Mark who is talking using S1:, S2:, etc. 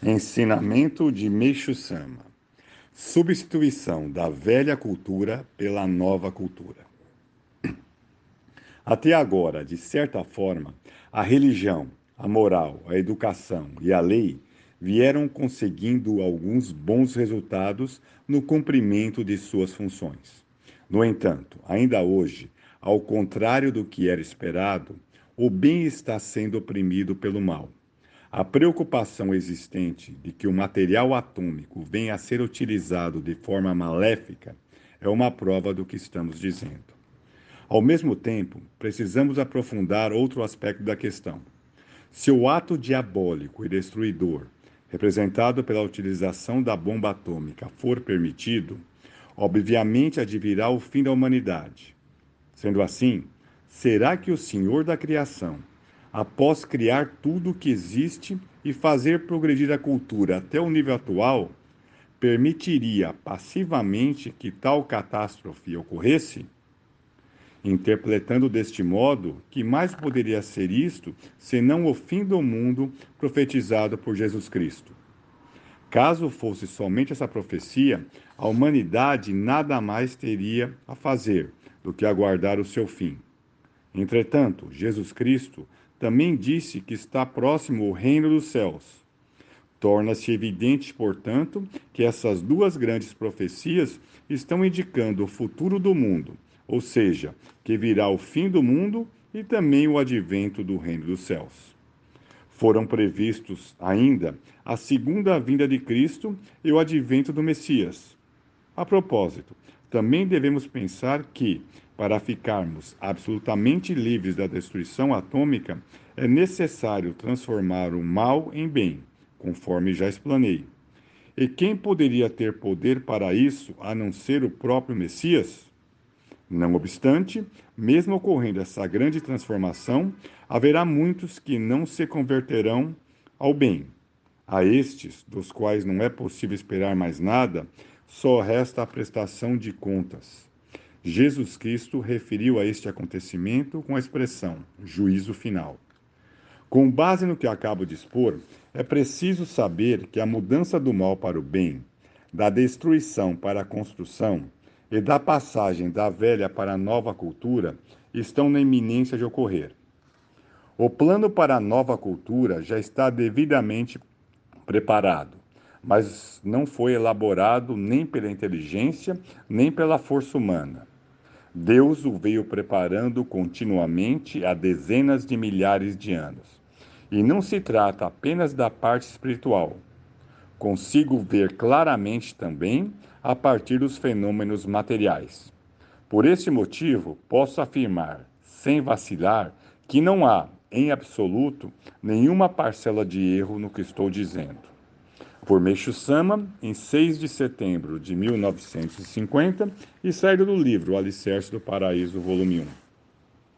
S1: Ensinamento de Meixo Sama: Substituição da velha cultura pela nova cultura. Até agora, de certa forma, a religião, a moral, a educação e a lei vieram conseguindo alguns bons resultados no cumprimento de suas funções. No entanto, ainda hoje, ao contrário do que era esperado, o bem está sendo oprimido pelo mal a preocupação existente de que o material atômico venha a ser utilizado de forma maléfica é uma prova do que estamos dizendo. Ao mesmo tempo, precisamos aprofundar outro aspecto da questão. Se o ato diabólico e destruidor, representado pela utilização da bomba atômica, for permitido, obviamente advirá o fim da humanidade. Sendo assim, será que o Senhor da criação após criar tudo o que existe e fazer progredir a cultura até o nível atual, permitiria passivamente que tal catástrofe ocorresse? Interpretando deste modo, que mais poderia ser isto senão o fim do mundo profetizado por Jesus Cristo? Caso fosse somente essa profecia, a humanidade nada mais teria a fazer do que aguardar o seu fim. Entretanto, Jesus Cristo também disse que está próximo o reino dos céus. Torna-se evidente, portanto, que essas duas grandes profecias estão indicando o futuro do mundo, ou seja, que virá o fim do mundo e também o advento do reino dos céus. Foram previstos ainda a segunda vinda de Cristo e o advento do Messias. A propósito, também devemos pensar que, para ficarmos absolutamente livres da destruição atômica, é necessário transformar o mal em bem, conforme já explanei. E quem poderia ter poder para isso a não ser o próprio Messias? Não obstante, mesmo ocorrendo essa grande transformação, haverá muitos que não se converterão ao bem. A estes, dos quais não é possível esperar mais nada, só resta a prestação de contas. Jesus Cristo referiu a este acontecimento com a expressão juízo final. Com base no que acabo de expor, é preciso saber que a mudança do mal para o bem, da destruição para a construção e da passagem da velha para a nova cultura estão na iminência de ocorrer. O plano para a nova cultura já está devidamente preparado mas não foi elaborado nem pela inteligência, nem pela força humana. Deus o veio preparando continuamente há dezenas de milhares de anos. E não se trata apenas da parte espiritual. Consigo ver claramente também a partir dos fenômenos materiais. Por esse motivo, posso afirmar, sem vacilar, que não há, em absoluto, nenhuma parcela de erro no que estou dizendo por Meixo Sama, em 6 de setembro de 1950, e saído do livro Alicerce do Paraíso, volume 1.